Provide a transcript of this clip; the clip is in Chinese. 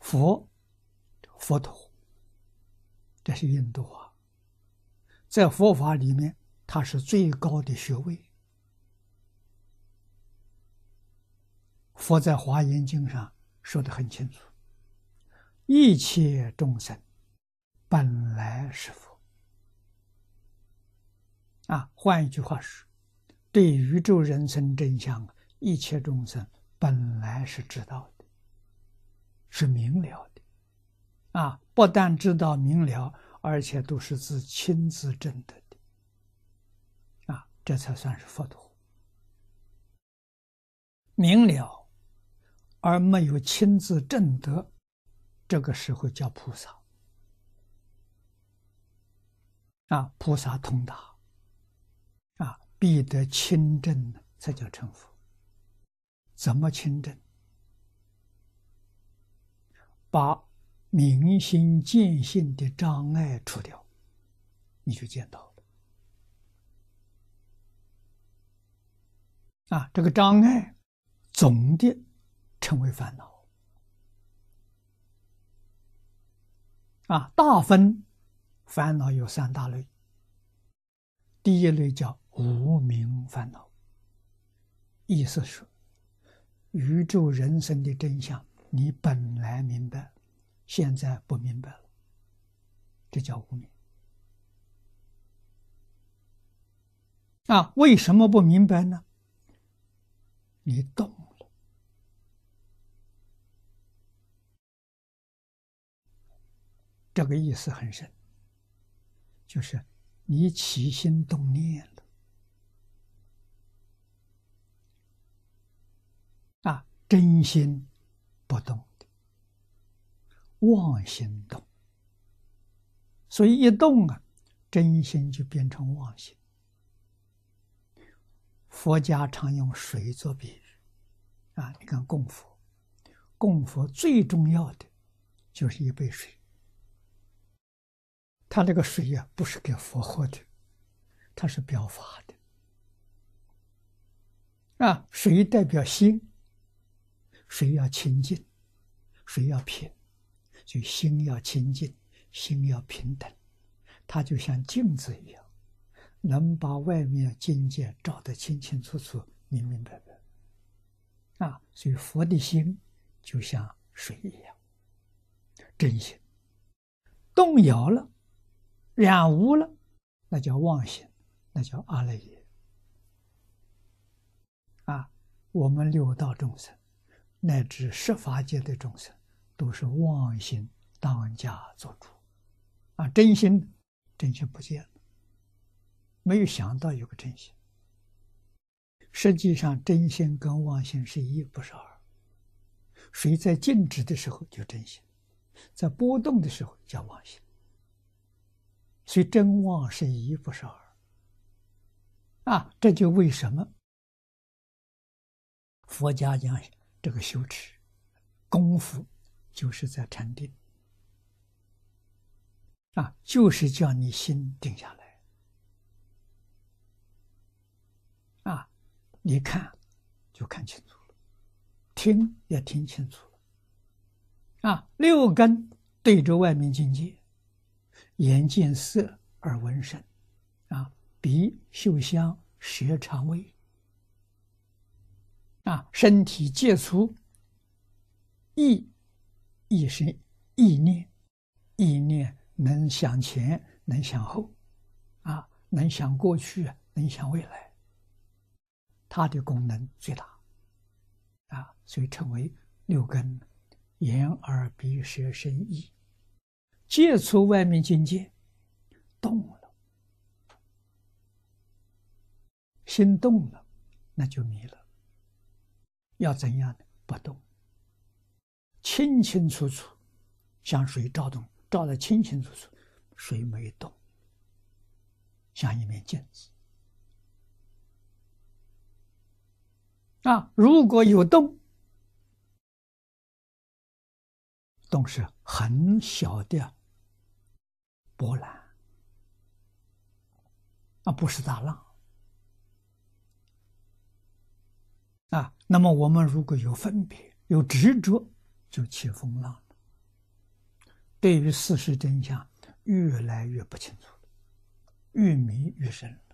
佛，佛陀，这是印度啊，在佛法里面，它是最高的学位。佛在《华严经》上说的很清楚：“一切众生本来是佛。”啊，换一句话说，对宇宙人生真相，一切众生本来是知道的，是明了的。啊，不但知道明了，而且都是自亲自证得的。啊，这才算是佛陀明了。而没有亲自证得，这个时候叫菩萨。啊，菩萨通达，啊，必得亲证才叫成佛。怎么亲证？把明心见性的障碍除掉，你就见到了。啊，这个障碍总的。成为烦恼啊！大分烦恼有三大类。第一类叫无名烦恼，意思是宇宙人生的真相，你本来明白，现在不明白了，这叫无明。啊，为什么不明白呢？你懂。这个意思很深，就是你起心动念了啊，真心不动的，妄心动，所以一动啊，真心就变成妄心。佛家常用水做比喻啊，你看供佛，供佛最重要的就是一杯水。他那个水呀，不是给佛喝的，它是表法的。啊，水代表心，水要清净，水要平，就心要清净，心要平等，它就像镜子一样，能把外面境界照得清清楚楚、明明白白。啊，所以佛的心就像水一样，真心动摇了。染污了，那叫妄心，那叫阿赖耶。啊，我们六道众生，乃至十法界的众生，都是妄心当家做主。啊，真心，真心不见，没有想到有个真心。实际上，真心跟妄心是一，不是二。谁在静止的时候就真心，在波动的时候叫妄心。所以真妄是一，不是二。啊，这就为什么佛家讲这个修持功夫，就是在禅定。啊，就是叫你心定下来。啊，你看就看清楚了，听也听清楚了。啊，六根对着外面境界。眼见色，耳闻声，啊，鼻嗅香，舌尝味，啊，身体接触，意，意是意念，意念能想前，能想后，啊，能想过去，能想未来，它的功能最大，啊，所以称为六根：眼、耳、鼻、舌、身、意。接触外面境界，动了，心动了，那就迷了。要怎样的不动？清清楚楚，像水照动，照的清清楚楚，水没动，像一面镜子。啊，如果有动，动是很小的。波澜啊，不是大浪啊，那么我们如果有分别，有执着，就起风浪了。对于事实真相越来越不清楚了，越迷越深了。